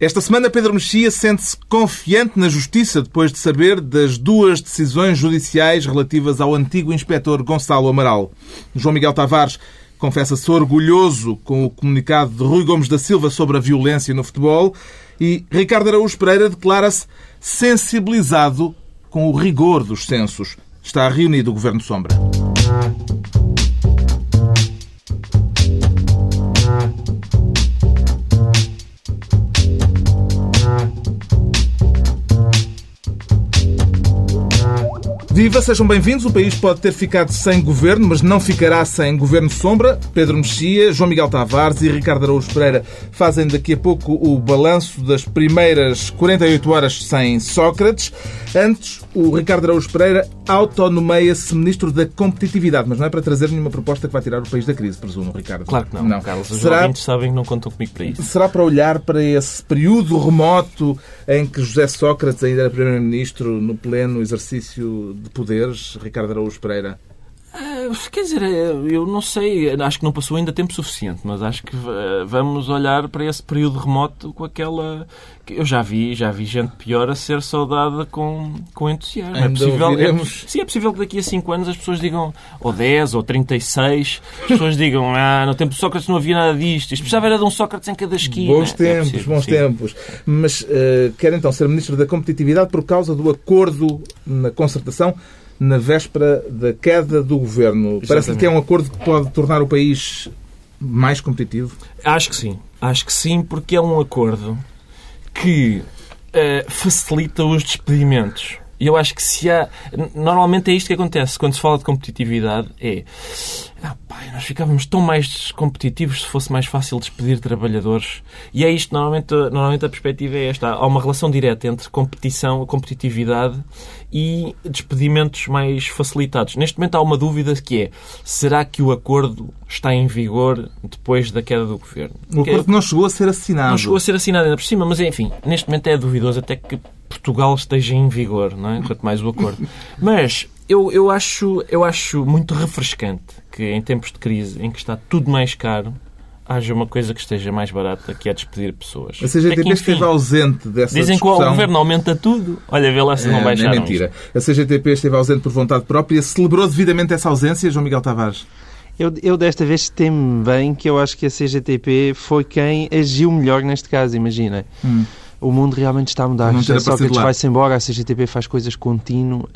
Esta semana, Pedro Mexia sente-se confiante na justiça depois de saber das duas decisões judiciais relativas ao antigo inspetor Gonçalo Amaral. João Miguel Tavares confessa-se orgulhoso com o comunicado de Rui Gomes da Silva sobre a violência no futebol e Ricardo Araújo Pereira declara-se sensibilizado com o rigor dos censos. Está reunido o Governo Sombra. Viva, sejam bem-vindos. O país pode ter ficado sem governo, mas não ficará sem governo sombra. Pedro Mexia, João Miguel Tavares e Ricardo Araújo Pereira fazem daqui a pouco o balanço das primeiras 48 horas sem Sócrates. Antes, o Ricardo Araújo Pereira autonomeia-se ministro da competitividade, mas não é para trazer nenhuma proposta que vai tirar o país da crise, presumo, Ricardo. Claro que não, não. Carlos. Os Será... ouvintes sabem que não contam comigo para isso. Será para olhar para esse período remoto em que José Sócrates ainda era primeiro-ministro no pleno exercício de poderes, Ricardo Araújo Pereira? Uh, quer dizer, eu não sei, acho que não passou ainda tempo suficiente, mas acho que vamos olhar para esse período remoto com aquela. Eu já vi, já vi gente pior a ser saudada com, com entusiasmo. É ainda é possível, é, sim, é possível que daqui a 5 anos as pessoas digam, ou 10, ou 36, as pessoas digam, ah, no tempo de Sócrates não havia nada disto, isto precisava era de um Sócrates em cada esquina. Bons é tempos, é possível, bons sim. tempos. Mas uh, quer então ser Ministro da Competitividade por causa do acordo na concertação na véspera da queda do governo. Parece-lhe que é um acordo que pode tornar o país mais competitivo? Acho que sim. Acho que sim, porque é um acordo que uh, facilita os despedimentos. E eu acho que se há. Normalmente é isto que acontece quando se fala de competitividade: é. Ah, pai, nós ficávamos tão mais competitivos se fosse mais fácil despedir trabalhadores. E é isto, normalmente, normalmente a perspectiva é esta. Há uma relação direta entre competição, competitividade e despedimentos mais facilitados. Neste momento há uma dúvida que é: será que o acordo está em vigor depois da queda do governo? O acordo não chegou a ser assinado. Não chegou a ser assinado ainda por cima, mas enfim, neste momento é duvidoso até que Portugal esteja em vigor, não é? quanto mais o acordo. Mas eu, eu, acho, eu acho muito refrescante que em tempos de crise, em que está tudo mais caro, haja uma coisa que esteja mais barata, que é despedir pessoas. A CGTP é que, esteve ausente dessa Dizem discussão. que o governo aumenta tudo. Olha, vê lá se não baixaram. É mentira. Isto. A CGTP esteve ausente por vontade própria. Celebrou devidamente essa ausência, João Miguel Tavares? Eu, eu desta vez temo bem que eu acho que a CGTP foi quem agiu melhor neste caso, imagina. Hum o mundo realmente está a mudar. Não Sócrates vai-se embora, a CGTP faz coisas contínuo,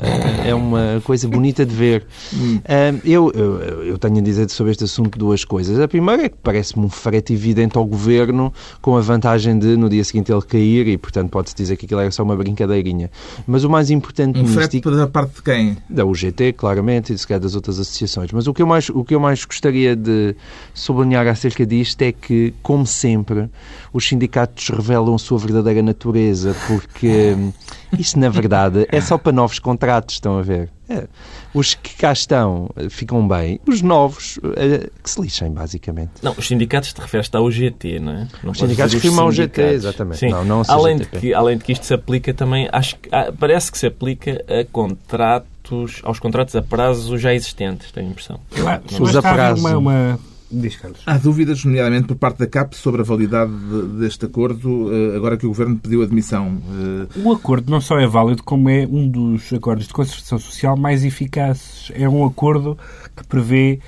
é uma coisa bonita de ver. Hum. Eu, eu, eu, tenho a dizer sobre este assunto duas coisas. A primeira é que parece-me um frete evidente ao governo, com a vantagem de no dia seguinte ele cair e, portanto, pode-se dizer que aquilo era só uma brincadeirinha. Mas o mais importante um nisto... frete da parte de quem? Da UGT, claramente, e se calhar das outras associações. Mas o que, eu mais, o que eu mais gostaria de sublinhar acerca disto é que, como sempre, os sindicatos revelam a sua verdadeira verdadeira natureza, porque hum, isto, na verdade, é só para novos contratos, estão a ver? É. Os que cá estão eh, ficam bem, os novos eh, que se lixem, basicamente. Não, os sindicatos te referes ao UGT, não é? Não os sindicatos firmam o UGT, exatamente. Sim. Não, não além, de que, além de que isto se aplica também, acho que, ah, parece que se aplica a contratos, aos contratos a prazo já existentes, tenho a impressão. Claro, os a prazo. Uma, uma Diz, Carlos. Há dúvidas, nomeadamente por parte da CAP, sobre a validade deste acordo, eh, agora que o Governo pediu admissão. Eh, o acordo não só é válido, como é um dos acordos de concertação social mais eficazes. É um acordo que prevê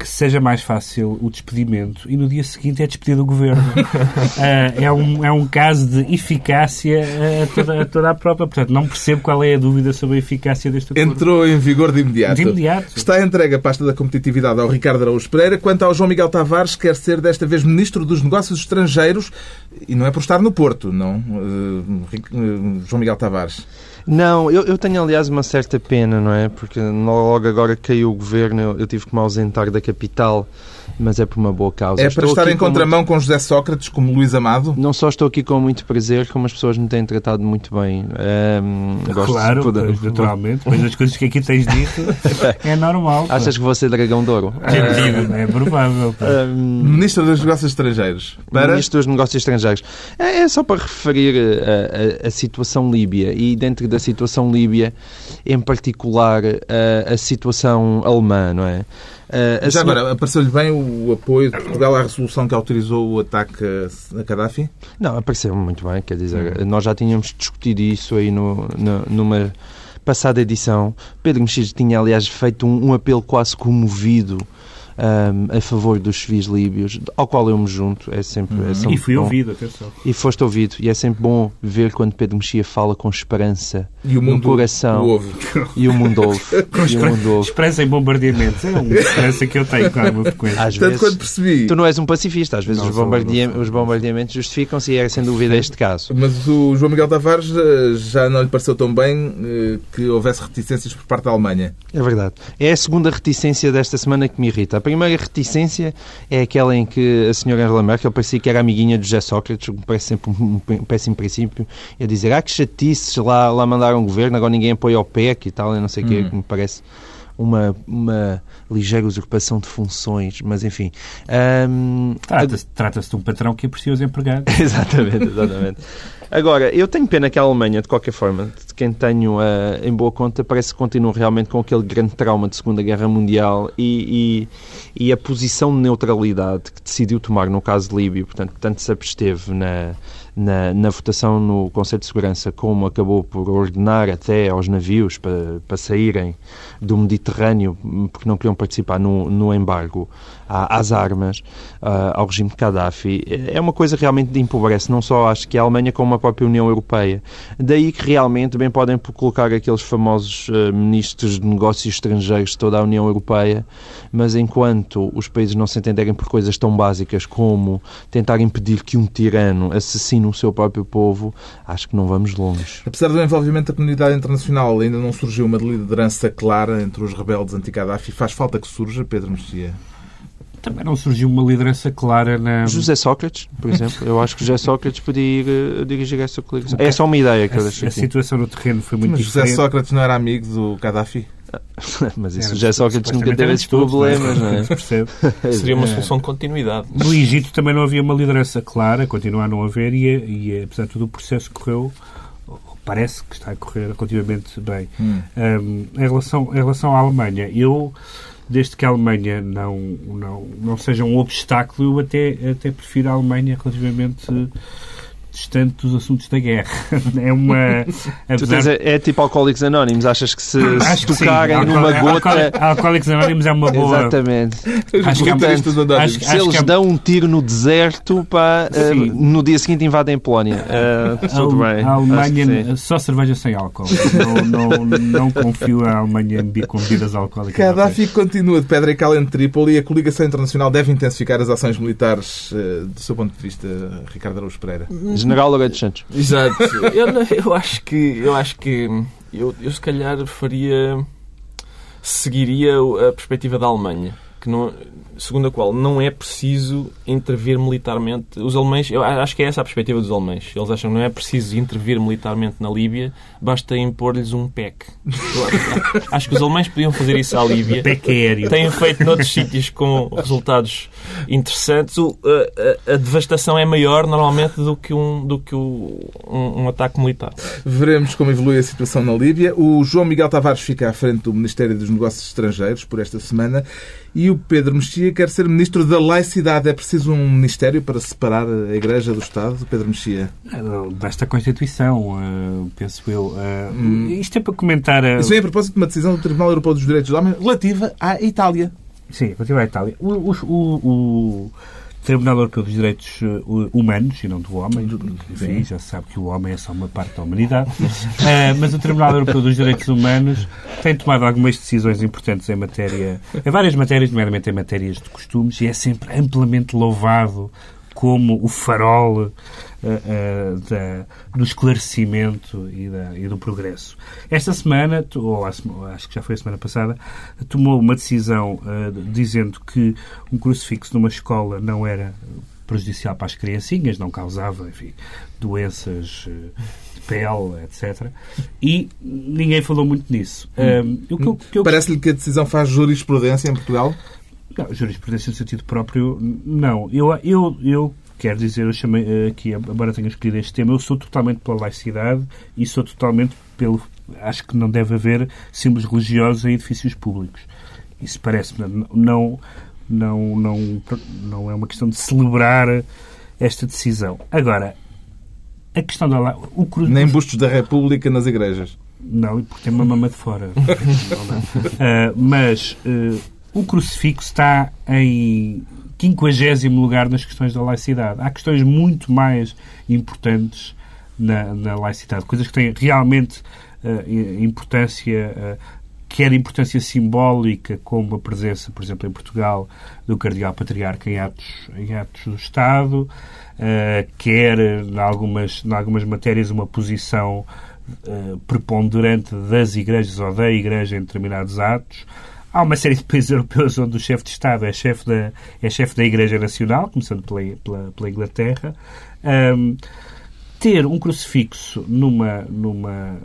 que seja mais fácil o despedimento e no dia seguinte é despedido o governo. uh, é, um, é um caso de eficácia a toda, a toda a própria. Portanto, não percebo qual é a dúvida sobre a eficácia deste acordo. Entrou em vigor de imediato. De imediato. Está entregue a pasta da competitividade ao Ricardo Araújo Pereira. Quanto ao João Miguel Tavares, quer ser desta vez Ministro dos Negócios Estrangeiros e não é por estar no Porto, não, uh, João Miguel Tavares. Não, eu, eu, tenho aliás uma certa pena, não é? Porque logo agora que caiu o governo, eu, eu tive que me ausentar da capital mas é por uma boa causa. É para estou estar em contramão com, muito... com José Sócrates, como Luís Amado? Não só estou aqui com muito prazer, como as pessoas me têm tratado muito bem. Um, claro, poder... pois, naturalmente, mas as coisas que aqui tens dito é normal. Pô. Achas que vou ser dragão de ouro? É, é provável. Um, Ministro dos Negócios Estrangeiros. Para... Ministro dos Negócios Estrangeiros. É, é só para referir a, a, a, situação líbia e dentro da situação líbia, em particular, a, a situação alemã, não é? Uh, Já agora, apareceu-lhe bem o apoio de Portugal à resolução que autorizou o ataque a Gaddafi? Não, apareceu muito bem, quer dizer, hum. nós já tínhamos discutido isso aí no, no, numa passada edição. Pedro Mexia tinha, aliás, feito um, um apelo quase comovido um, a favor dos civis líbios, ao qual eu me junto. É sempre, é uhum. sempre e fui bom. ouvido, atenção. E foste ouvido. E é sempre bom ver quando Pedro Mexia fala com esperança e o mundo no coração. Ouve. E o mundo ouve. com e o mundo ouve. Esperança em bombardeamentos. É uma esperança que eu tenho, claro, uma frequência. Às Tanto vezes, quando percebi. Tu não és um pacifista. Às vezes os, bombardeamentos, os bombardeamentos justificam-se e é sem dúvida este caso. Mas o João Miguel Tavares eh, já não lhe pareceu tão bem eh, que houvesse reticências por parte da Alemanha. É verdade. É a segunda reticência desta semana que me irrita. A primeira reticência é aquela em que a senhora Angela Merkel parecia que era amiguinha de José Sócrates, o que parece sempre um, um péssimo princípio, e a dizer, ah, que chatices, lá, lá mandaram um governo, agora ninguém apoia o PEC e tal, e não sei o hum. que, me parece uma, uma ligeira usurpação de funções, mas enfim. Um, Trata-se trata de um patrão que aprecia os empregados. exatamente, exatamente. Agora, eu tenho pena que a Alemanha, de qualquer forma, de quem tenho uh, em boa conta, parece que continua realmente com aquele grande trauma de Segunda Guerra Mundial e, e, e a posição de neutralidade que decidiu tomar no caso de Líbia, portanto, tanto se absteve na, na, na, votação no Conselho de Segurança, como acabou por ordenar até aos navios para, para saírem do Mediterrâneo, porque não queriam participar no, no embargo às armas, ao regime de Gaddafi, é uma coisa realmente de empobrece, não só acho que a Alemanha, como a própria União Europeia. Daí que realmente bem podem colocar aqueles famosos uh, ministros de negócios estrangeiros de toda a União Europeia, mas enquanto os países não se entenderem por coisas tão básicas como tentar impedir que um tirano assassine o seu próprio povo, acho que não vamos longe. Apesar do envolvimento da comunidade internacional, ainda não surgiu uma liderança clara entre os rebeldes anti-Gaddafi. Faz falta que surja, Pedro Mexia? Também não surgiu uma liderança clara na. José Sócrates, por exemplo. Eu acho que José Sócrates podia ir uh, dirigir essa coligação. É só uma ideia que a, eu deixei. A situação no terreno foi muito Mas diferente. José Sócrates não era amigo do Gaddafi? Mas isso José Sócrates nunca teve esses problemas, não é? Seria uma solução de continuidade. No Egito também não havia uma liderança clara, continua a não haver, e, e apesar de tudo o processo correu parece que está a correr relativamente bem. Hum. Um, em, relação, em relação à Alemanha, eu desde que a Alemanha não, não, não seja um obstáculo, eu até, até prefiro a Alemanha relativamente distante dos assuntos da guerra. É uma. Apesar... é, é, tipo Alcoólicos Anónimos, achas que se, se tocarem numa gota. Alcoólicos Anónimos é uma boa. Exatamente. Acho que, Portanto, acho, se eles é... dão um tiro no deserto, pá, uh, no dia seguinte invadem Polónia. Uh, a, a Alemanha, só cerveja sem álcool. Não, não, não confio a Alemanha com bebidas alcoólicas. Gaddafi continua de pedra e cal em Trípoli e a coligação internacional deve intensificar as ações militares, uh, do seu ponto de vista, Ricardo Araújo Pereira. General Loureiro dos Santos. Exato. eu, eu acho que eu acho que eu, eu se calhar faria seguiria a perspectiva da Alemanha que não, segundo a qual não é preciso intervir militarmente. Os alemães, eu acho que é essa a perspectiva dos alemães. Eles acham que não é preciso intervir militarmente na Líbia, basta impor-lhes um PEC. acho que os alemães podiam fazer isso à Líbia. PEC aéreo. Têm feito noutros sítios com resultados interessantes. O, a, a, a, devastação é maior normalmente do que, um, do que o, um, um ataque militar. Veremos como evolui a situação na Líbia. O João Miguel Tavares fica à frente do Ministério dos Negócios Estrangeiros por esta semana e o Pedro Mexia quer ser ministro da laicidade. É preciso um ministério para separar a Igreja do Estado, Pedro Mexia? Basta a Constituição, uh, penso eu. Uh, hum. Isto é para comentar... Uh... Isso vem a propósito de uma decisão do Tribunal Europeu dos Direitos do Homem relativa à Itália. Sim, relativa à Itália. o, o, o Tribunal Europeu dos Direitos uh, Humanos, e não do homem, enfim, já se sabe que o homem é só uma parte da humanidade, uh, mas o Tribunal Europeu dos Direitos Humanos tem tomado algumas decisões importantes em matéria, em várias matérias, nomeadamente em matérias de costumes, e é sempre amplamente louvado como o farol uh, uh, da, do esclarecimento e, da, e, do progresso. Esta semana, ou acho que já foi a semana passada, tomou uma decisão uh, dizendo que um crucifixo numa escola não era prejudicial para as criancinhas, não causava, enfim, doenças de pele, etc. E ninguém falou muito nisso. Hum. eu... Parece-lhe que a decisão faz jurisprudência em Portugal? Não, jurisprudência no sentido próprio, não. Eu, eu, eu quero dizer, eu chamei eh, aqui, embora tenha escolhido este tema, eu sou totalmente pela laicidade e sou totalmente pelo. Acho que não deve haver símbolos religiosos em edifícios públicos. Isso parece-me não, não, não, não é uma questão de celebrar esta decisão. Agora, a questão da o cru... Nem bustos da República nas igrejas. Não, porque tem uma mama de fora. uh, mas uh, o crucifixo está em quinquagésimo lugar nas questões da laicidade. Há questões muito mais importantes na, na laicidade, coisas que têm realmente uh, importância, uh, quer importância simbólica, como a presença, por exemplo, em Portugal, do Cardeal Patriarca em atos, em atos do Estado, uh, quer, em algumas, em algumas matérias, uma posição preponderante das igrejas ou da igreja em determinados atos. Há uma série de países europeus onde o chefe de Estado é chefe da, é chefe da Igreja Nacional, começando pela, pela, pela Inglaterra. Um, ter um crucifixo numa, numa,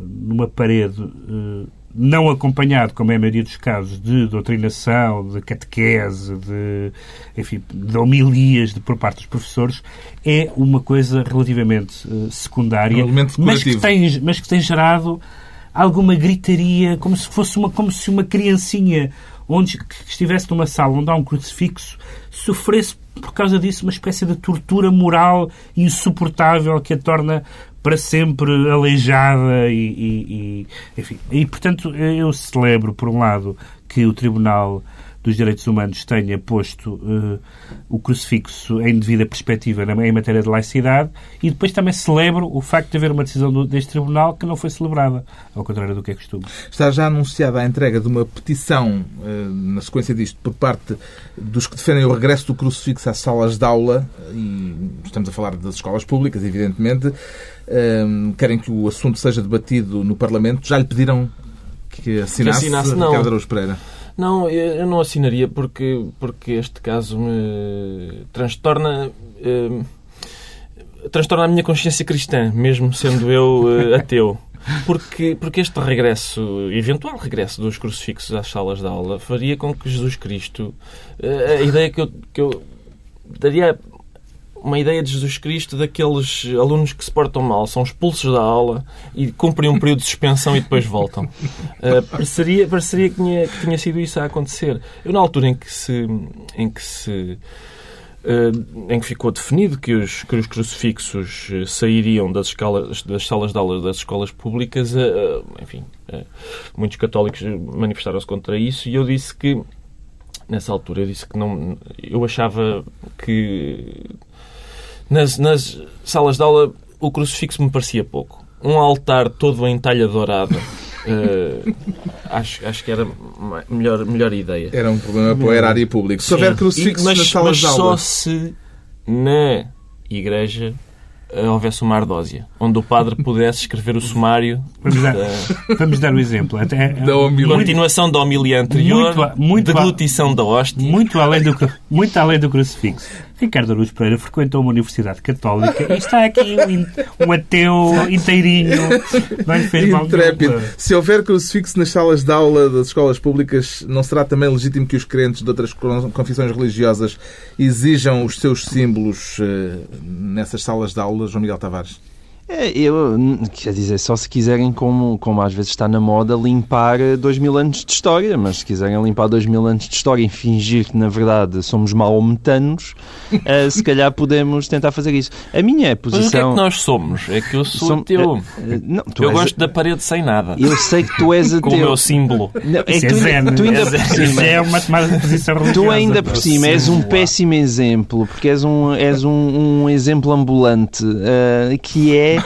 numa parede uh, não acompanhado, como é a maioria dos casos, de doutrinação, de catequese, de, enfim, de homilias de, por parte dos professores, é uma coisa relativamente uh, secundária, um mas, que tem, mas que tem gerado alguma gritaria, como se fosse uma, como se uma criancinha onde que estivesse numa sala onde há um crucifixo sofresse por causa disso uma espécie de tortura moral insuportável que a torna para sempre aleijada e, e, e enfim. E portanto eu celebro por um lado que o Tribunal dos Direitos Humanos tenha posto uh, o crucifixo em devida perspectiva em matéria de laicidade e depois também celebro o facto de haver uma decisão do, deste Tribunal que não foi celebrada, ao contrário do que é costume. Está já anunciada a entrega de uma petição, uh, na sequência disto, por parte dos que defendem o regresso do crucifixo às salas de aula, e estamos a falar das escolas públicas, evidentemente, uh, querem que o assunto seja debatido no Parlamento. Já lhe pediram que assinasse, que assinasse Ricardo Araújo Pereira? Não, eu não assinaria porque, porque este caso me transtorna. Eh, transtorna a minha consciência cristã, mesmo sendo eu eh, ateu. Porque, porque este regresso, eventual regresso dos crucifixos às salas de aula, faria com que Jesus Cristo. Eh, a ideia que eu, que eu daria uma ideia de Jesus Cristo daqueles alunos que se portam mal, são expulsos da aula e cumprem um período de suspensão e depois voltam. Uh, pareceria pareceria que, tinha, que tinha sido isso a acontecer. Eu, na altura em que se. Em que se Uh, em que ficou definido que os, que os crucifixos sairiam das, escalas, das salas de aula das escolas públicas, uh, enfim, uh, muitos católicos manifestaram-se contra isso e eu disse que, nessa altura, eu disse que não. Eu achava que nas, nas salas de aula, o crucifixo me parecia pouco. Um altar todo em talha dourada. Uh, acho, acho que era melhor, melhor ideia. Era um problema para o erário público. Se houver crucifixo mas, nas salas mas de aula... só se na igreja eh, houvesse uma ardósia, onde o padre pudesse escrever o sumário. Vamos dar, da... vamos dar um exemplo. Até, da Continuação da homilia anterior, muito, muito deglutição da hóstia. Muito além, do, muito além do crucifixo. Ricardo Aruz Pereira frequentou uma universidade católica e está aqui um, um ateu inteirinho. Não lhe fez mal Intrépido. Se houver crucifixo nas salas de aula das escolas públicas, não será também legítimo que os crentes de outras confissões religiosas exijam os seus símbolos uh, nessas salas de aula, João Miguel Tavares? É, eu, quer dizer, só se quiserem, como, como às vezes está na moda, limpar dois mil anos de história, mas se quiserem limpar dois mil anos de história e fingir que, na verdade, somos maometanos, uh, se calhar podemos tentar fazer isso. A minha posição... Mas o que é que nós somos? É que eu sou Som... ateu. Uh, não, eu gosto a... da parede sem nada. Eu sei que tu és ateu. Com o meu símbolo. Não, é é tu, zen. tu ainda é por cima... é uma tomada posição religiosa. Tu ainda por cima és um péssimo exemplo, porque és um, és um, um exemplo ambulante, uh, que é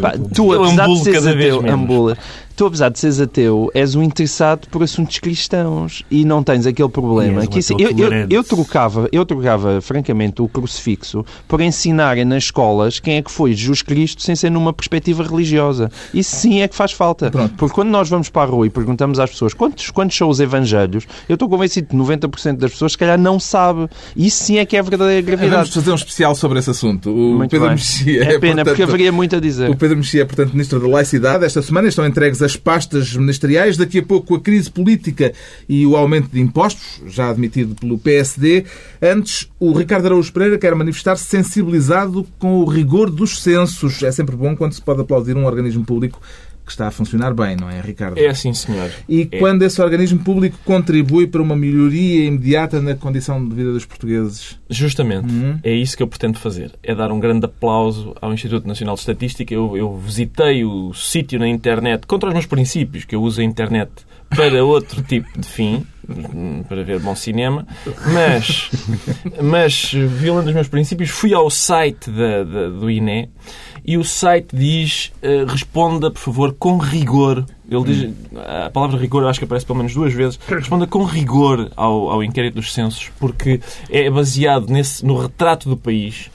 Pá, tu, apesar de seres ateu, ambula, tu, apesar de seres ateu, és um interessado por assuntos cristãos e não tens aquele problema. Que isso, eu, eu, eu, trocava, eu trocava, francamente, o crucifixo por ensinarem nas escolas quem é que foi Jesus Cristo sem ser numa perspectiva religiosa. Isso sim é que faz falta. Pronto. Porque quando nós vamos para a rua e perguntamos às pessoas quantos, quantos são os evangelhos, eu estou convencido que 90% das pessoas, se calhar, não sabe. Isso sim é que é a verdadeira gravidade. Vamos fazer um especial sobre esse assunto. O Muito Pedro bem. Mexia é, é pena, portanto, porque haveria muito a dizer. O Pedro Mexia é, portanto, Ministro da Laicidade. Esta semana estão entregues as pastas ministeriais. Daqui a pouco a crise política e o aumento de impostos, já admitido pelo PSD. Antes, o Ricardo Araújo Pereira quer manifestar-se sensibilizado com o rigor dos censos. É sempre bom quando se pode aplaudir um organismo público que está a funcionar bem, não é, Ricardo? É assim, senhor. E é. quando esse organismo público contribui para uma melhoria imediata na condição de vida dos portugueses? Justamente. Uhum. É isso que eu pretendo fazer. É dar um grande aplauso ao Instituto Nacional de Estatística. Eu, eu visitei o sítio na internet contra os meus princípios, que eu uso a internet para outro tipo de fim, para ver bom cinema, mas, mas violando os meus princípios, fui ao site da, da, do INE e o site diz uh, responda, por favor, com rigor. Ele diz, a palavra rigor acho que aparece pelo menos duas vezes. Responda com rigor ao, ao inquérito dos censos, porque é baseado nesse, no retrato do país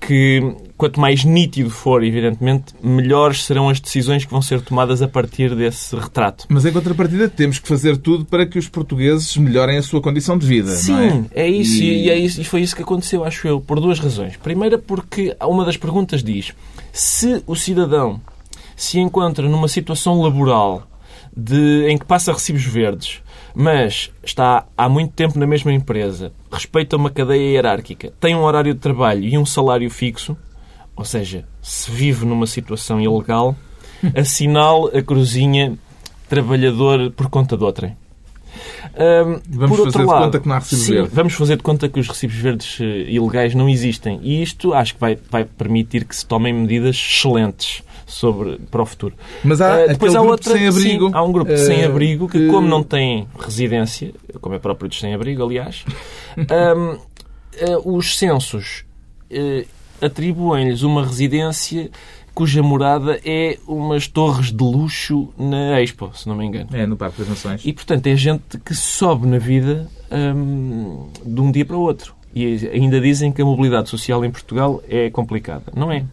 que quanto mais nítido for, evidentemente, melhores serão as decisões que vão ser tomadas a partir desse retrato. Mas em contrapartida temos que fazer tudo para que os portugueses melhorem a sua condição de vida. Sim, é? é? isso e... e... é isso e foi isso que aconteceu, acho eu, por duas razões. Primeira, porque uma das perguntas diz se o cidadão se encontra numa situação laboral de, em que passa recibos verdes mas está há muito tempo na mesma empresa, respeita uma cadeia hierárquica, tem um horário de trabalho e um salário fixo, ou seja, se vive numa situação ilegal, assinale a cruzinha trabalhador por conta de outrem. Vamos por fazer lado, de conta que não há recibos sim, verdes. Vamos fazer de conta que os recibos verdes uh, ilegais não existem. E isto acho que vai, vai permitir que se tomem medidas excelentes sobre, para o futuro. Mas há uh, depois há outra, sem-abrigo. Sim, há um grupo de sem-abrigo que, como não tem residência, como é próprio dos sem-abrigo, aliás, um, uh, os censos atribuem-lhes uma residência cuja morada é umas torres de luxo na Expo, se não me engano. É, no Parque das Nações. E, portanto, é gente que sobe na vida hum, de um dia para o outro. E ainda dizem que a mobilidade social em Portugal é complicada. Não é.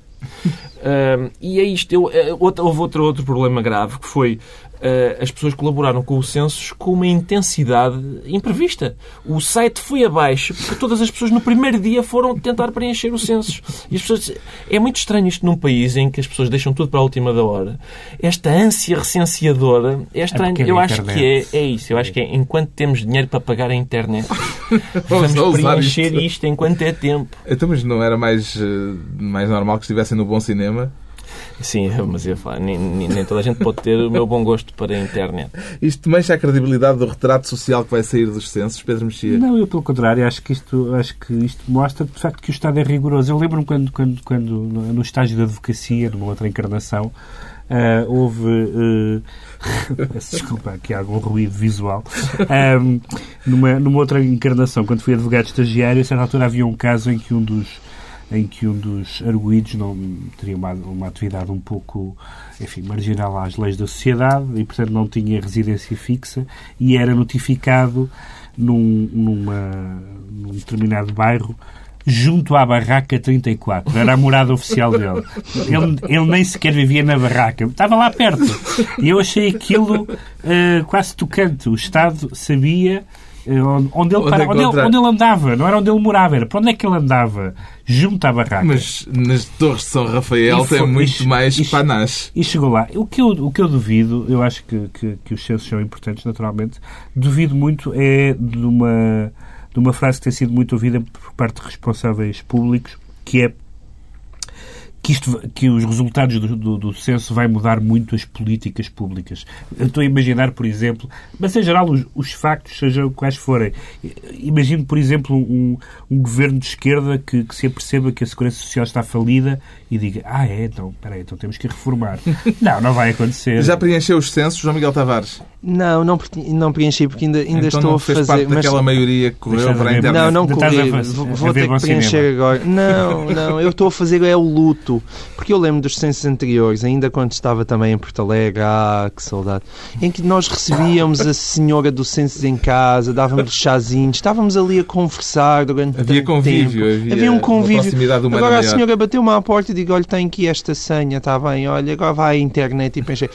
E é isto. Eu, é, houve outro, outro problema grave que foi eh, as pessoas colaboraram com o census com uma intensidade imprevista. O site foi abaixo porque todas as pessoas no primeiro dia foram tentar preencher o census. E as pessoas... É muito estranho isto num país em que as pessoas deixam tudo para a última da hora. Esta ânsia recenseadora é estranho. É Eu acho que é, é isso. Eu acho que é enquanto temos dinheiro para pagar a internet, vamos, vamos preencher isto. isto enquanto é tempo. Então, mas não era mais, eh, mais normal que estivessem no bom cinema? Sim, mas eu falo, nem, nem, toda a gente pode ter o meu bom gosto para a internet. Isto mancha a credibilidade do retrato social que vai sair dos censos, Pedro Mexia? Não, eu pelo contrário, acho que isto, acho que isto mostra de facto que o Estado é rigoroso. Eu lembro-me quando, quando, quando no estágio da advocacia, numa outra encarnação, Uh, houve. Uh, desculpa, aqui há algum ruído visual. Um, numa, numa outra encarnação, quando fui advogado estagiário, a certa altura havia um caso em que um dos em que um dos arguídos não teria uma, uma atividade um pouco, enfim, marginal às leis da sociedade e, portanto, não tinha residência fixa e era notificado num, numa, num determinado bairro junto à barraca 34. Era a morada oficial dele. Ele, ele nem sequer vivia na barraca. Estava lá perto. E eu achei aquilo uh, quase tocante. O Estado sabia onde ele, para, onde, ele, onde ele andava, não era onde ele morava, era para onde é que ele andava, junto à barraca. Mas nas Torres de São Rafael foi, tem muito e, mais e, panache. E chegou lá. O que eu, o que eu duvido, eu acho que, que, que os censos são importantes, naturalmente, duvido muito é de uma, de uma frase que tem sido muito ouvida por parte de responsáveis públicos, que é que, isto, que os resultados do, do, do, censo vai mudar muito as políticas públicas. Eu estou a imaginar, por exemplo, mas em geral os, os factos, sejam quais forem. Imagino, por exemplo, um, um governo de esquerda que, que, se aperceba que a Segurança Social está falida e diga, ah é, então, peraí, então temos que reformar. não, não vai acontecer. Já preencheu os censos, João Miguel Tavares? Não, não, não preenchi porque ainda, ainda então estou não a fez fazer. parte mas... daquela maioria que correu para a internet. Não, não corri. Vou, vou ter que preencher cinema. agora. Não, não, eu estou a fazer é o luto. Porque eu lembro dos censos anteriores, ainda quando estava também em Porto Alegre, ah, que saudade, em que nós recebíamos a senhora do censo em casa, dávamos chazinhos, estávamos ali a conversar durante havia convívio, tempo. Havia, havia um convívio. Agora a senhora bateu-me à porta e digo, olha, tem aqui esta senha, está bem, olha, agora vai à internet e pensei,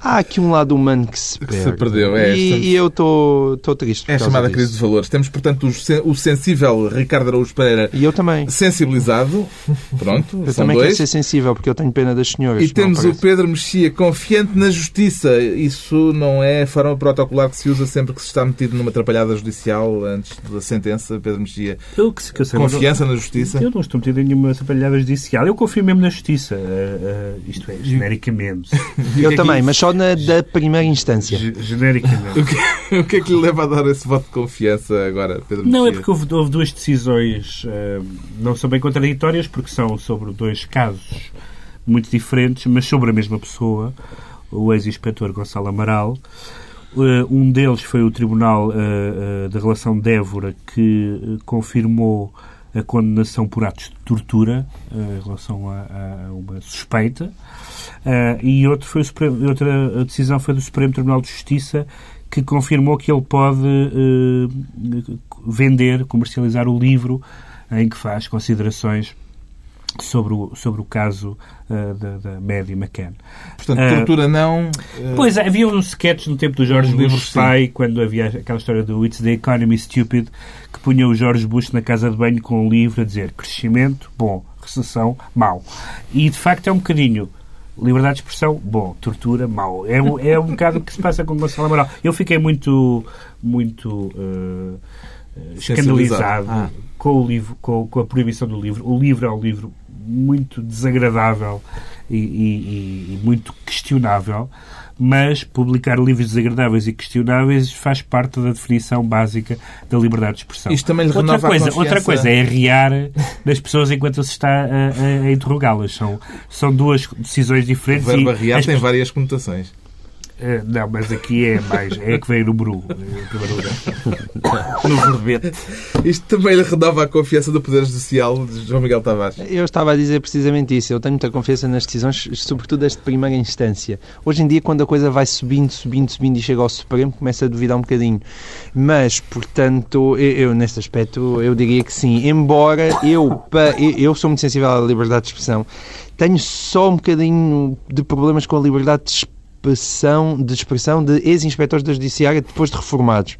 há aqui um lado humano que se perde. Se perdeu, é. E, e eu estou triste. É chamada disso. crise de valores. Temos, portanto, o sensível Ricardo Araújo Pereira. E eu também. Sensibilizado. Pronto, eu são também dois. Ser sensível, porque eu tenho pena das senhoras. E temos o Pedro Mexia confiante na justiça. Isso não é a forma protocolar que se usa sempre que se está metido numa atrapalhada judicial antes da sentença, Pedro Mexia? Eu, que, que eu sei, Confiança não, na justiça? Eu não estou metido em nenhuma atrapalhada judicial. Eu confio mesmo na justiça. Uh, uh, isto é, genericamente. eu é também, mas só na da primeira instância. G genericamente. o, que, o que é que lhe leva a dar esse voto de confiança agora, Pedro Mexia? Não, é porque houve, houve duas decisões, uh, não são bem contraditórias, porque são sobre dois casos muito diferentes, mas sobre a mesma pessoa, o ex-inspetor Gonçalo Amaral. Uh, um deles foi o Tribunal uh, uh, da Relação de Évora, que confirmou a condenação por atos de tortura em relação a, a uma suspeita. e outro foi Supremo, outra decisão foi do Supremo Tribunal de Justiça, que confirmou que ele pode vender, comercializar o livro em que faz considerações sobre o, sobre o caso uh, da, da Maddie McCann. Portanto, uh, tortura não... Uh, pois, havia uns sketches no tempo do George um Bush pai, quando havia aquela história do It's the Economy Stupid, que punha o George Bush na casa de banho com um livro a dizer crescimento, bom, recessão, mau. E, de facto, é um bocadinho liberdade de expressão, bom, tortura, mau. É, é um bocado o que se passa com o Gonçalo Amaral. Eu fiquei muito, muito uh, escandalizado ah. com o livro, com, com, a proibição do livro. O livro é um livro muito desagradável e, e, e, muito questionável, mas publicar livros desagradáveis e questionáveis faz parte da definição básica da liberdade de expressão. Isto também lhe outra coisa, confiança... outra coisa é riar das pessoas enquanto se está a, a, a interrogá-las. São, são duas decisões diferentes. O verbo arriar tem várias conotações. É, não, mas aqui é mais. É que veio no Bru, em primeiro lugar. no verbete. Isto também lhe renova a confiança do Poder Judicial de João Miguel Tavares. Eu estava a dizer precisamente isso. Eu tenho muita confiança nas decisões, sobretudo das de primeira instância. Hoje em dia, quando a coisa vai subindo, subindo, subindo e chega ao Supremo, começa a duvidar um bocadinho. Mas, portanto, eu, eu neste aspecto, eu diria que sim. Embora eu, eu sou muito sensível à liberdade de expressão, tenho só um bocadinho de problemas com a liberdade de expressão de expressão de ex-inspectores da Judiciária depois de reformados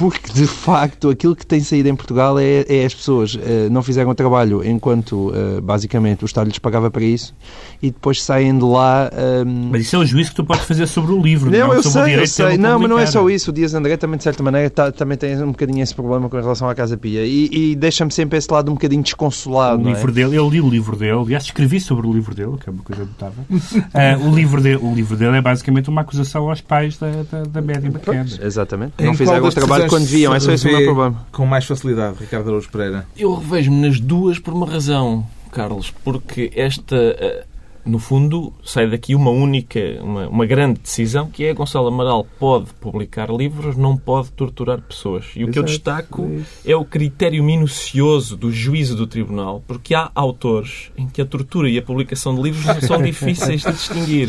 porque de facto aquilo que tem saído em Portugal é, é as pessoas uh, não fizeram o trabalho enquanto uh, basicamente o Estado lhes pagava para isso e depois saem de lá. Um... Ehm, mas isso é o juízo que tu podes fazer sobre o livro, não, não eu sobre sei, o eu sei. Não, mas não é só isso. O Dias André também, de certa maneira, tá, também tem um bocadinho esse problema com relação à Casa Pia e, e deixa-me sempre esse lado um bocadinho desconsolado. O é? livro é? dele, eu li o livro dele, aliás, escrevi sobre o livro dele, que é uma coisa notável. uh, o, livro dele, o livro dele é basicamente uma acusação aos pais da, da, da média McKenna. Exatamente. Em não fizeram o trabalho quando viam, é só isso o problema. Com mais facilidade, Ricardo Araújo Pereira. Eu revejo-me nas duas por uma razão, Carlos, porque esta, eh, no fundo, sai daqui uma única, uma, uma grande decisão, que é Gonçalo Amaral pode publicar livros, não pode torturar pessoas. E o Exato. que eu destaco é o critério minucioso do juízo do tribunal, porque há autores em que a tortura e a publicação de livros são difíceis de distinguir.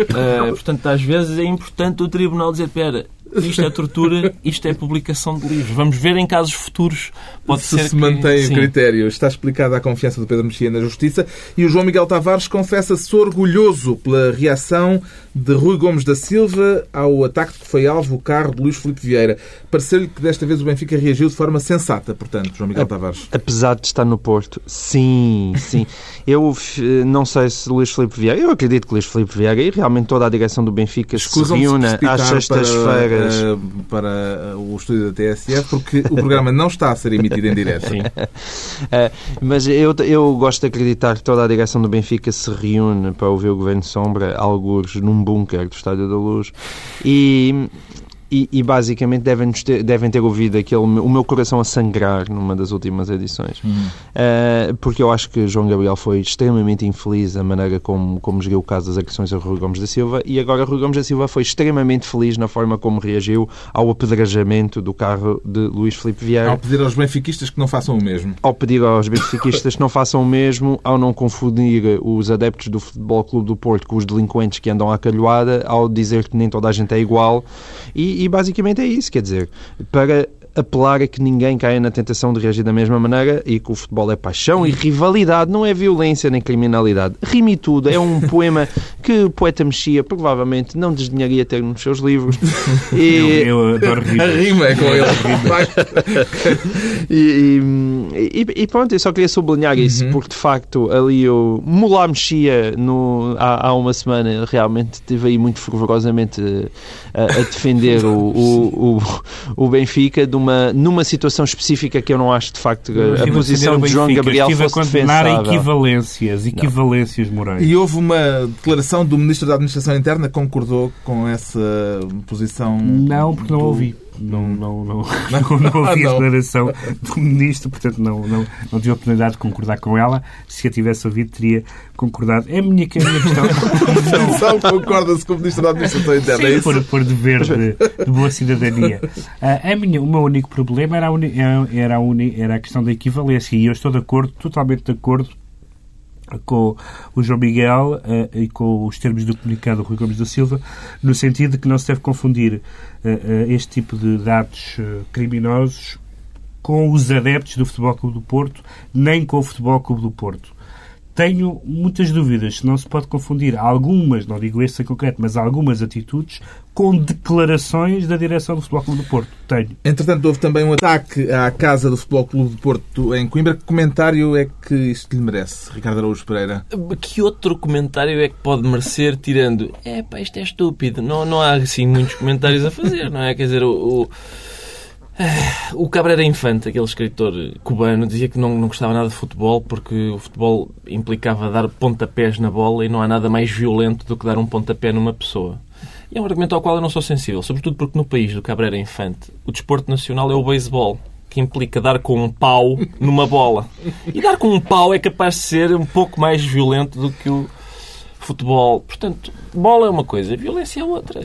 Uh, portanto, às vezes é importante o tribunal dizer, espera, isto é tortura, isto é publicação de livros. Vamos ver em casos futuros. Pode se ser se que... mantém Sim. o critério. Está explicada a confiança do Pedro Mexia na Justiça e o João Miguel Tavares confessa-se orgulhoso pela reação de Rui Gomes da Silva ao ataque que foi alvo o carro de Luís Filipe Vieira. Pareceu-lhe que desta vez o Benfica reagiu de forma sensata, portanto, João Miguel Tavares. Apesar de estar no Porto, sim, sim. Eu eh, não sei se Luís Filipe Vieira, eu acredito que Luís Filipe Vieira e realmente toda a direção do Benfica se reúne às sextas-feiras. Para, eh, para, o estúdio da TSF, porque o programa não está a ser emitido em direto. Sim. Uh, mas eu, eu gosto de acreditar que toda a direção do Benfica se reúne para ouvir o Governo Sombra, alguns num bunker do Estádio da Luz, e e, e, basicamente devem ter, devem ter ouvido aquele, o meu coração a sangrar numa das últimas edições. Uhum. Uh, porque eu acho que João Gabriel foi extremamente infeliz a maneira como, como geriu o caso das agressões a Rui Gomes da Silva e agora Rui Gomes da Silva foi extremamente feliz na forma como reagiu ao apedrejamento do carro de Luís Filipe Vieira. Ao pedir aos benfiquistas que não façam o mesmo. Ao pedir aos benfiquistas que não façam o mesmo, ao não confundir os adeptos do Futebol Clube do Porto com os delinquentes que andam à calhoada, ao dizer que nem toda a gente é igual e e, basicamente é isso, quer dizer, para apelar a que ninguém caia na tentação de reagir da mesma maneira e que o futebol é paixão e rivalidade, não é violência nem criminalidade. Rime tudo, é um poema que o poeta Mexia provavelmente não desdenharia ter nos seus livros. e... eu, eu adoro rir. A rima é com ele. e, e, e, pronto, eu só queria sublinhar isso, uhum. porque de facto ali o Mulá Mexia no, há, há uma semana realmente esteve aí muito fervorosamente a, a defender o, o, o, o, Benfica de uma, numa situação específica que eu não acho de facto a, a posição de João Gabriel Estive fosse a condenar defensável. equivalências, equivalências não. morais. E houve uma declaração do Ministro da Administração Interna que concordou com essa posição? Não, porque não ouvi. Não, não, não, não, não ouvi a declaração do Ministro, portanto não, não, não tive a oportunidade de concordar com ela. Se a tivesse ouvido, teria concordado. É a minha, é a minha questão. Só concorda-se com o Ministro da Administração Interna, Sim, é por, por dever de, de boa cidadania. Uh, a minha, o meu único problema era a, uni, era, a uni, era a questão da equivalência e eu estou de acordo, totalmente de acordo com o João Miguel uh, e com os termos do comunicado do Rui Gomes da Silva, no sentido de que não se deve confundir uh, este tipo de dados criminosos com os adeptos do Futebol Clube do Porto, nem com o Futebol Clube do Porto tenho muitas dúvidas se não se pode confundir algumas, não digo esse em concreto, mas algumas atitudes com declarações da direção do Futebol Clube do Porto. Tenho. Entretanto, houve também um ataque à casa do Futebol Clube do Porto em Coimbra. Que comentário é que isto lhe merece, Ricardo Araújo Pereira? Que outro comentário é que pode merecer, tirando é pá, isto é estúpido? Não, não há assim muitos comentários a fazer, não é? Quer dizer, o, o o Cabreira Infante, aquele escritor cubano, dizia que não, não gostava nada de futebol porque o futebol implicava dar pontapés na bola e não há nada mais violento do que dar um pontapé numa pessoa. E é um argumento ao qual eu não sou sensível, sobretudo porque no país do Cabreira Infante o desporto nacional é o beisebol, que implica dar com um pau numa bola. E dar com um pau é capaz de ser um pouco mais violento do que o futebol. Portanto, bola é uma coisa, violência é outra.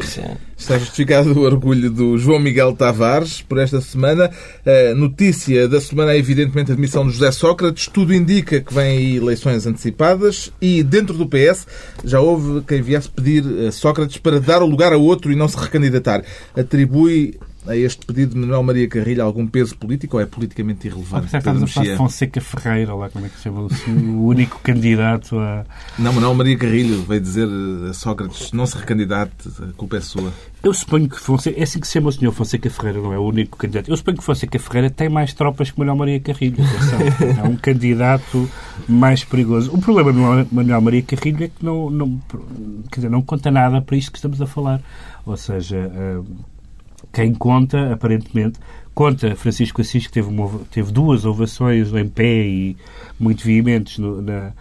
Está justificado o orgulho do João Miguel Tavares por esta semana. A notícia da semana é evidentemente a admissão de José Sócrates. Tudo indica que vêm eleições antecipadas e dentro do PS já houve quem viesse pedir a Sócrates para dar o lugar a outro e não se recandidatar. Atribui a este pedido de Manuel Maria Carrilho algum peso político ou é politicamente irrelevante? Ah, estamos a falar de Fonseca Ferreira, lá como é que se chama, o único candidato a... Não, Manuel Maria Carrilho veio dizer a Sócrates não se recandidate, a culpa é sua. Eu suponho que Fonseca, é assim que se chama o senhor Fonseca Ferreira, não é o único candidato. Eu suponho que Fonseca Ferreira tem mais tropas que Manuel Maria Carrilho. Atenção. é um candidato mais perigoso. O problema de Manuel Maria Carrilho é que não, não, quer dizer, não conta nada para isto que estamos a falar. Ou seja, uh, quem conta, aparentemente, conta Francisco Assis, que teve, uma, teve duas ovações em pé e muito veementes no, na,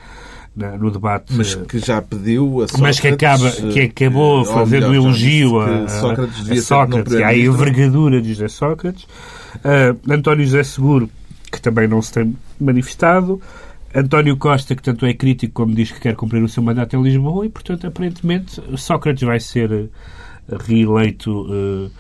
na, no debate. Mas que já pediu a Sócrates... Mas que, acaba, que acabou uh, fazendo um elogio a, Sócrates, a, a Sócrates, à envergadura de José Sócrates. Uh, António José Seguro, que também não se tem manifestado. António Costa, que tanto é crítico como diz que quer cumprir o seu mandato em Lisboa e, portanto, aparentemente, Sócrates vai ser reeleito uh,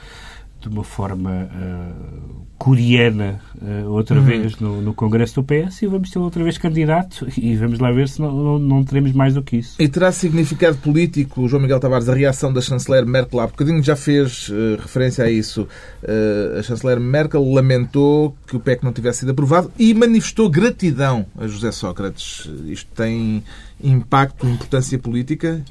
de uma forma uh, coreana uh, outra uhum. vez no, no, Congresso do PS e vamos ter outra vez candidato e vamos lá ver se não, não, não, teremos mais do que isso. E terá significado político, João Miguel Tavares, a reação da chanceler Merkel? Há bocadinho já fez uh, referência a isso. a chanceler Merkel lamentou que o PEC não tivesse sido aprovado e manifestou gratidão a José Sócrates. Isto tem impacto, importância política?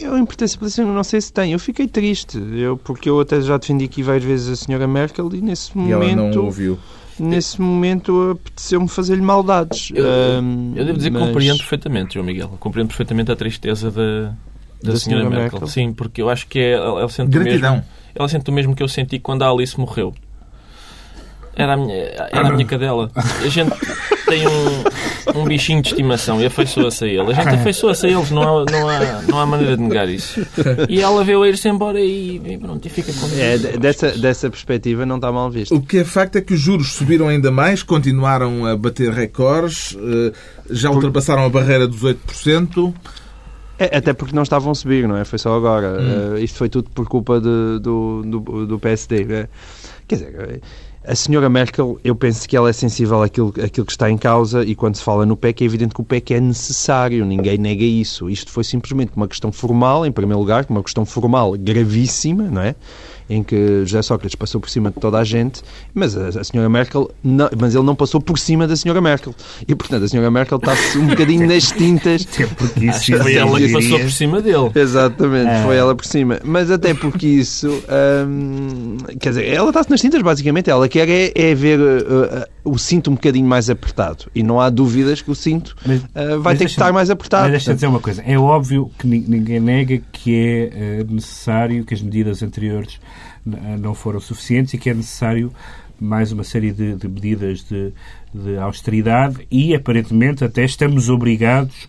Eu, importância política, não sei se tem. Eu fiquei triste, eu, porque eu até já defendi aqui várias vezes a senhora Merkel e nesse e momento. Ela não ouviu. Nesse momento apeteceu-me fazer-lhe maldades. Eu, um, eu devo dizer mas... que compreendo perfeitamente, João Miguel. Compreendo perfeitamente a tristeza da, da, da senhora, Merkel. Merkel. Sim, porque eu acho que é, ela sente Gratidão. o mesmo. Ela sente o mesmo que eu senti quando a Alice morreu. Era a minha, era a minha cadela. A gente tem um, um bichinho de estimação e afeiçoa-se a ele. A gente afeiçoa-se a eles, não há, não, há, não há maneira de negar isso. E ela veio a ir-se embora e, e, pronto, e fica com é, dessa, dessa perspectiva não está mal visto. O que é facto é que os juros subiram ainda mais, continuaram a bater recordes, eh, já ultrapassaram a barreira dos 8%. É, até porque não estavam a subir, não é? Foi só agora. Hum. Uh, isto foi tudo por culpa de, do, do, do PSD. Quer dizer, A senhora Merkel, eu penso que ela é sensível àquilo, àquilo que está em causa e quando se fala no PEC é evidente que o PEC é necessário, ninguém nega isso. Isto foi simplesmente uma questão formal, em primeiro lugar, uma questão formal gravíssima, não é? Em que José Sócrates passou por cima de toda a gente, mas a, a senhora Merkel, não, mas ele não passou por cima da senhora Merkel. E, portanto, a senhora Merkel está-se um bocadinho nas tintas. Até porque isso foi ela que passou por cima dele. Exatamente, é. foi ela por cima. Mas até porque isso, hum, quer dizer, ela está-se nas tintas, basicamente. Ela quer é, é ver uh, uh, o cinto um bocadinho mais apertado. E não há dúvidas que o cinto mas, uh, vai ter que estar mais apertado. Mas deixa-me dizer uma coisa. É óbvio que ninguém nega que é necessário que as medidas anteriores não foram suficientes e que é necessário mais uma série de, de medidas de, de, austeridade e, aparentemente, até estamos obrigados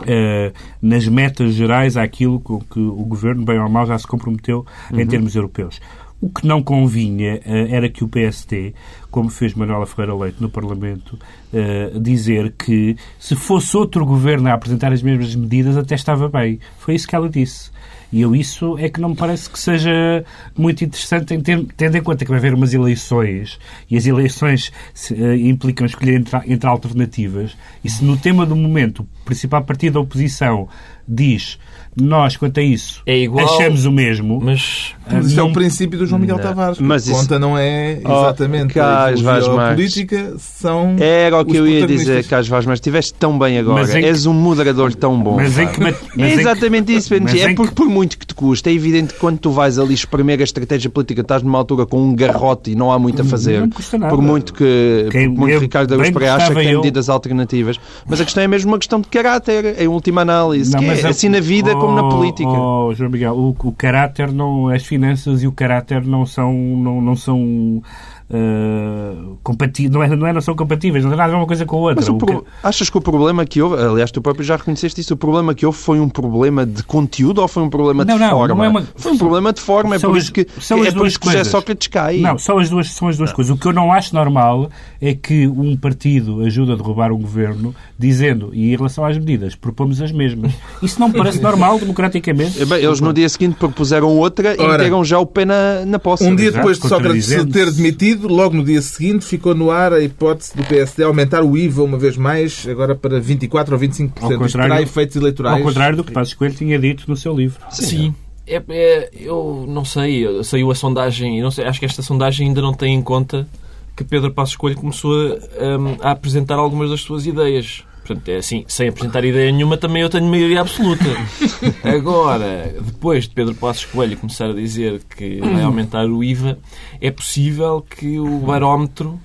uh, nas metas gerais àquilo com que o Governo, bem ou mal, já se comprometeu uhum. em termos europeus. O que não convinha uh, era que o PST, como fez Manuela Ferreira Leite no Parlamento, uh, dizer que se fosse outro governo a apresentar as mesmas medidas até estava bem. Foi isso que ela disse. E eu isso é que não me parece que seja muito interessante, em ter, tendo em conta que vai haver umas eleições e as eleições se, uh, implicam escolher entre, entre alternativas. E se no tema do momento o principal partido da oposição diz nós, quanto a isso, é igual, achamos o mesmo. Mas, mas isto não... é o princípio do João Miguel não. Tavares. Mas isso... conta não é oh, exatamente oh, a política, são Era o que eu ia dizer, Carlos Vaz, mas estiveste tão bem agora. Que... És um moderador tão bom. Mas em que... mas é exatamente que... isso, Benji. É porque por muito que te custa, é evidente que quando tu vais ali espremer a estratégia política, estás numa altura com um garrote e não há muito a fazer. Não custa nada. Por muito que, Quem... por muito Ricardo Aruz Pereira acha que tem eu... medidas alternativas. Mas a questão é mesmo uma questão de caráter, em última análise. Não, é, assim na vida oh, como na política. Oh, João Miguel, o, o caráter não, as finanças e o caráter não são, não, não são uh, não, é, não, é, não são compatíveis, não tem nada a ver uma coisa com a outra. Mas pro... que... Achas que o problema que houve, aliás, tu próprio já reconheceste isso, o problema que houve foi um problema de conteúdo ou foi um problema não, de não, forma? Não é uma... Foi um problema de forma, é por isso que, são é por isso que José Sócrates cai. Não, são as duas, são as duas coisas. O que eu não acho normal é que um partido ajuda a derrubar um governo dizendo, e em relação às medidas, propomos as mesmas. Isso não me parece normal, democraticamente. É bem, eles no dia seguinte propuseram outra Ora, e meteram já o pé na, na posse. Um dia depois de Sócrates se ter demitido, logo no dia seguinte ficou no ar a hipótese do PSD aumentar o IVA uma vez mais, agora para 24% ou 25%. Isto terá efeitos eleitorais. Ao contrário do que Passos Coelho tinha dito no seu livro. Sim. Sim. É, é, eu não sei, saiu a sondagem, não sei, acho que esta sondagem ainda não tem em conta que Pedro Passos Coelho começou a, um, a apresentar algumas das suas ideias. Portanto, é assim, sem apresentar ideia nenhuma, também eu tenho maioria absoluta. Agora, depois de Pedro Passos Coelho começar a dizer que vai aumentar o IVA, é possível que o barómetro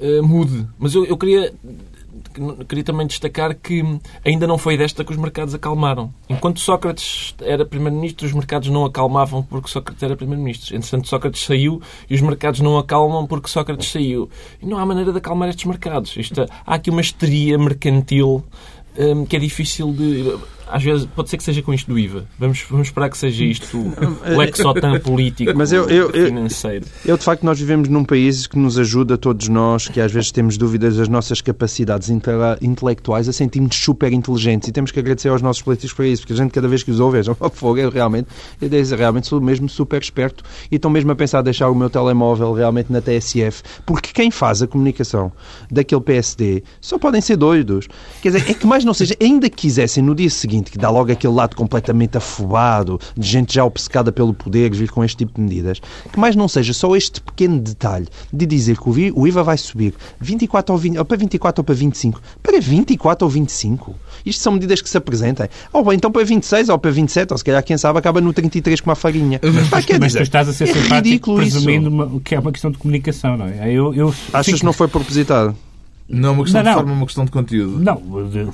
uh, mude. Mas eu, eu queria queria também destacar que ainda não foi desta que os mercados acalmaram. Enquanto Sócrates era Primeiro-Ministro, os mercados não acalmavam porque Sócrates era Primeiro-Ministro. Entretanto, Sócrates saiu e os mercados não acalmam porque Sócrates saiu. E não há maneira de acalmar estes mercados. Isto, há aqui uma histeria mercantil hum, que é difícil de às vezes pode ser que seja com isto do IVA. Vamos, vamos esperar que seja isto o exotan político Mas eu, eu, financeiro. Eu, eu, de facto, nós vivemos num país que nos ajuda, todos nós, que às vezes temos dúvidas das nossas capacidades intelectuais, a sentirmos super inteligentes e temos que agradecer aos nossos políticos por isso, porque a gente cada vez que os ouve, é fogo, eu realmente, eu realmente sou mesmo super esperto e estou mesmo a pensar em deixar o meu telemóvel realmente na TSF, porque quem faz a comunicação daquele PSD só podem ser doidos. Quer dizer, é que mais não seja, ainda que quisessem no dia seguinte seguinte, que dá logo aquele lado completamente afobado, de gente já obcecada pelo poder, vir com este tipo de medidas, que mais não seja só este pequeno detalhe de dizer que o IVA vai subir 24 ou, 20, ou para 24 ou para 25, para 24 ou 25. Isto são medidas que se apresentem. Ou bem, então para 26 ou para 27, ou se calhar, quem sabe, acaba no 33 com uma farinha. Mas, mas, mas tu estás a ser é simpático presumindo uma, que é uma questão de comunicação, não é? Eu, eu Achas fico... que não foi propositado? Não é uma questão não, não. de forma, é uma questão de conteúdo. Não,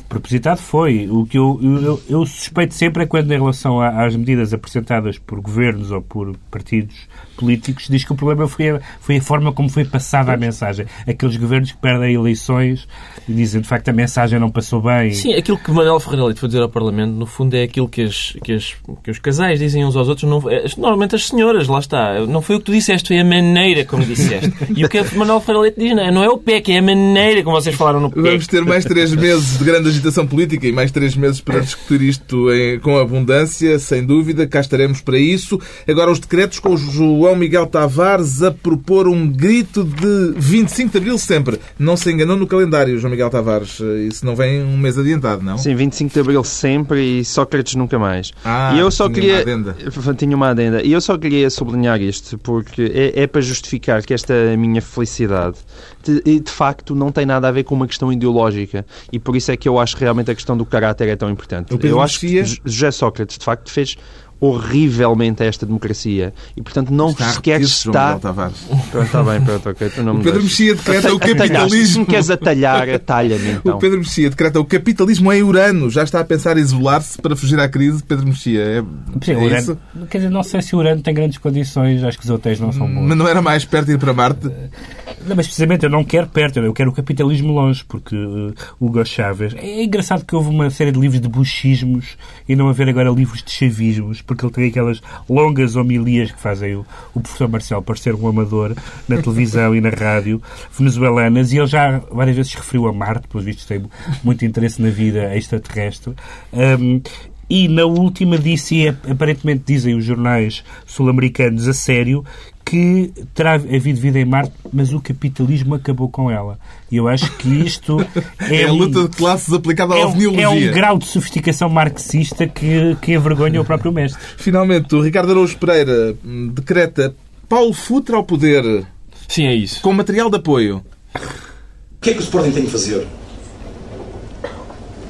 propositado foi. O que eu, eu, eu suspeito sempre é quando, em relação às medidas apresentadas por governos ou por partidos políticos, diz que o problema foi a, foi a forma como foi passada a mensagem. Aqueles governos que perdem eleições e dizem, de facto, a mensagem não passou bem. Sim, aquilo que Manuel Ferreira Leite foi dizer ao Parlamento, no fundo, é aquilo que, as, que, as, que os casais dizem uns aos outros. Não, é, normalmente as senhoras, lá está. Não foi o que tu disseste, foi a maneira como disseste. E o que Manuel Ferreira Leite diz, não é, não é o pé, que é a maneira como vocês falaram no Vamos ter mais três meses de grande agitação política e mais três meses para discutir isto em, com abundância, sem dúvida. Cá estaremos para isso. Agora os decretos com o João Miguel Tavares a propor um grito de 25 de Abril sempre. Não se enganou no calendário, João Miguel Tavares. Isso não vem um mês adiantado, não? Sim, 25 de Abril sempre e Sócrates nunca mais. Ah, e eu só tinha queria... uma adenda. Tinha uma adenda. E eu só queria sublinhar isto, porque é, é para justificar que esta minha felicidade de, de facto não tem nada a ver com uma questão ideológica. E por isso é que eu acho que realmente a questão do caráter é tão importante. Eu acho que José Sócrates, de facto, fez horrivelmente a esta democracia e portanto não Está sequer está pronto, está bem, pronto, ok, tu não me O Pedro. Mexia decreta o Atalhaste. Se capitalismo. me queres atalhar, atalha-me então. O Pedro Mexia decreta o capitalismo em Urano. Já está a pensar em isolar-se para fugir à crise. Pedro Mexia, é, Sim, é Urano- isso? Quer dizer, não sei se o Urano tem grandes condições, acho que os hotéis não são bons. Mas não era mais perto de ir para Marte? Não, mas precisamente eu não quero perto, eu quero o capitalismo longe, porque uh, Hugo Chávez. É engraçado que houve uma série de livros de buchismos e não haver agora livros de chavismos, porque ele tem aquelas longas homilias que fazem o, o professor Marcelo parecer um amador na televisão e na rádio venezuelanas, e ele já várias vezes referiu a Marte, pelos vistos tem muito interesse na vida extraterrestre. Um, e na última disse, e aparentemente dizem os jornais sul-americanos a sério, que terá havido vida em Marte, mas o capitalismo acabou com ela. E eu acho que isto é, É, a um, luta de classes aplicada à é, um, ovniologia. é um grau de sofisticação marxista que, que envergonha o próprio mestre. Finalmente, o Ricardo Araújo Pereira hum, decreta Paulo Futre ao poder Sim, é isso. com material de apoio. O que é que o Sporting tem que fazer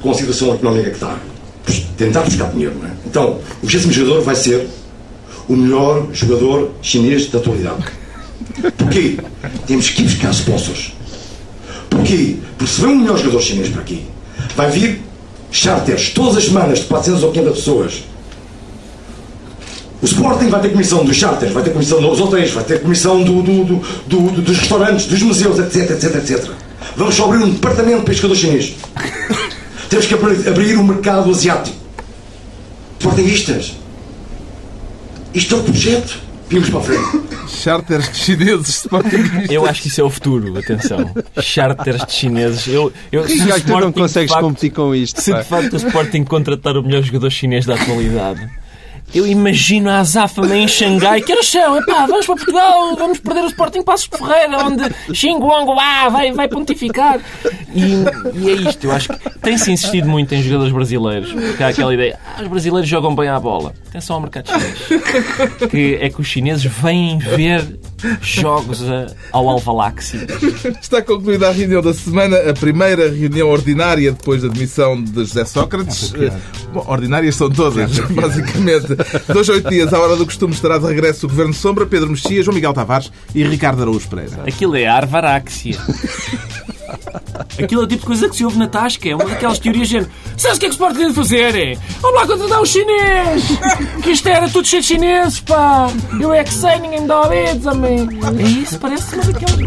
com a situação económica que está? Tentar buscar dinheiro, não é? Então, o 20 jogador vai ser o melhor jogador chinês da atualidade. Porquê? Temos que ir buscar sponsors. Porquê? Porque se vem um melhor jogador chinês para aqui, vai vir charters todas as semanas de 400 ou 500 pessoas. O Sporting vai ter comissão dos charters, vai ter comissão dos hotéis, vai ter comissão do- do- do- do- do- dos restaurantes, dos museus, etc, etc, etc. Vamos só abrir um departamento para jogador chinês. Temos que abrir, abrir um mercado asiático. Sportingistas. Isto é o projeto. Vimos para a frente. Charters chineses sportinguistas. Eu acho que isso é o futuro, atenção. Charters de chineses. Eu, eu, se o Ricardo, tu não de consegues facto- competir com isto. Se pá. de facto o Sporting contratar o melhor jogador chinês da atualidade, eu imagino a azáfama em Xangai. Que horas são? Epá, vamos para Portugal, vamos perder o Sporting Passos Ferreira, onde Xinguang ah, vai, vai pontificar. E, e é isto, eu acho que tem-se insistido muito em jogadores brasileiros. Porque há aquela ideia, ah, os brasileiros jogam bem à bola. Atenção ao mercado chinês. Que é que os chineses vêm ver jogos a- ao Alvaláxia. Está concluída a reunião da semana, a primeira reunião ordinária depois da demissão de José Sócrates. É, Bom, ordinárias são todas, basicamente. Dois a oito dias, à hora do costume, estará de regresso o Governo Sombra, Pedro Mexia, João Miguel Tavares e Ricardo Araújo Pereira. Aquilo é arvaráxia. Aquilo é o tipo de coisa que se ouve na tasca. É uma daquelas teorias de género. Sabes o que é que o Sporting tem de fazer? Vamos lá contratar os chinês! Que isto era tudo cheio de chineses, pá! Eu é que sei, ninguém me dá ouvidos, homem! É isso, parece uma daquelas...